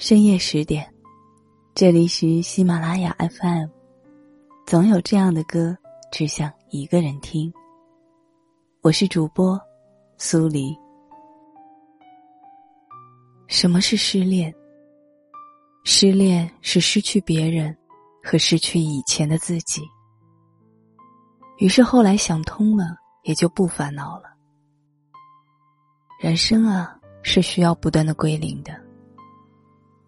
深夜十点，这里是喜马拉雅 FM。总有这样的歌，只想一个人听。我是主播苏黎。什么是失恋？失恋是失去别人和失去以前的自己。于是后来想通了，也就不烦恼了。人生啊，是需要不断的归零的。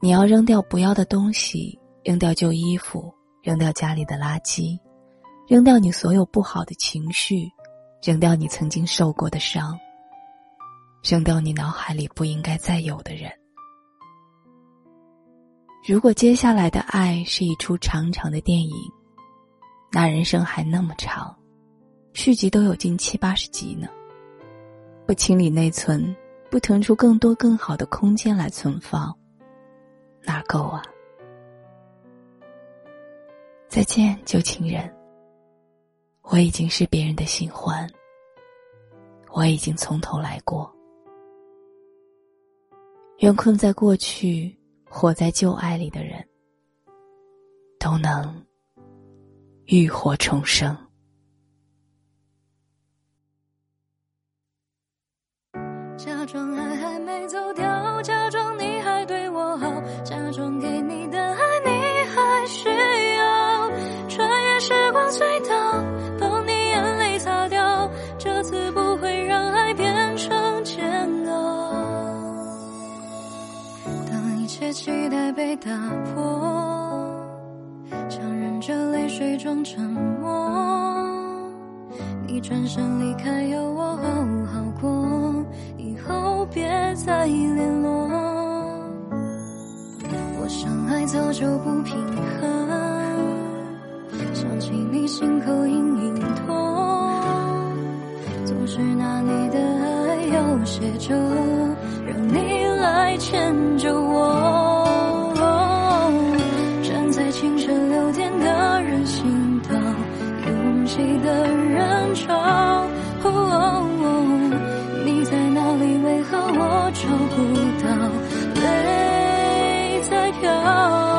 你要扔掉不要的东西，扔掉旧衣服，扔掉家里的垃圾，扔掉你所有不好的情绪，扔掉你曾经受过的伤，扔掉你脑海里不应该再有的人。如果接下来的爱是一出长长的电影，那人生还那么长，续集都有近七八十集呢。不清理内存，不腾出更多更好的空间来存放。哪够啊！再见，旧情人。我已经是别人的新欢，我已经从头来过。愿困在过去、活在旧爱里的人，都能浴火重生。假装爱当一切期待被打破，强忍着泪水装沉默，你转身离开，有我好好过。以后别再联络，我想爱早就不平衡，想起你心口隐隐痛，总是拿你的爱要写着，让你来牵着我。挤的人潮。哦,哦,哦，你在哪里？为何我找不到？泪在飘。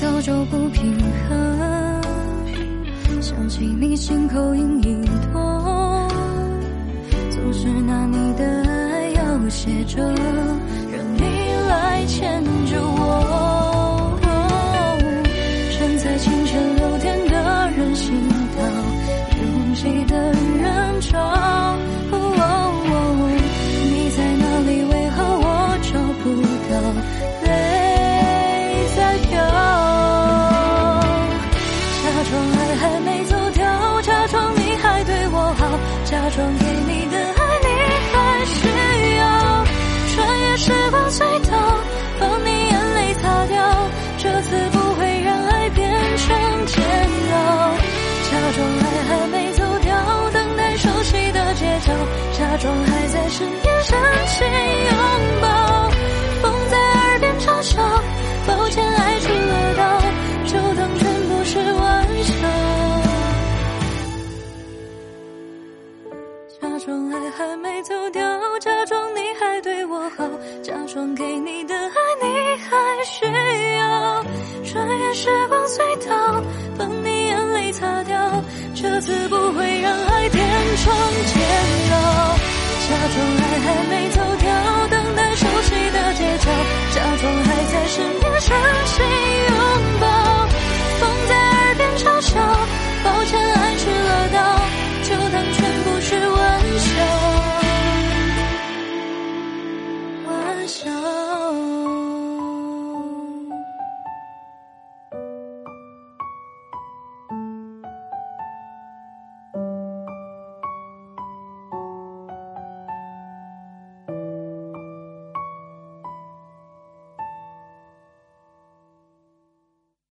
早就不平衡。想起你心口隐隐痛，总是拿你的爱要写着，让你来牵着我。装还在身边深情拥抱，风在耳边嘲笑，抱歉爱出了到，就当全部是玩笑。假装爱还没走掉，假装你还对我好，假装给你的爱你还需要。穿越时光隧道，帮你眼泪擦掉，这次不会让爱变成煎。假装爱还没走掉，等待熟悉的街角，假装还在身边，相信拥抱，风在耳边嘲笑，抱歉，爱去了到，就当全部是玩笑。玩笑。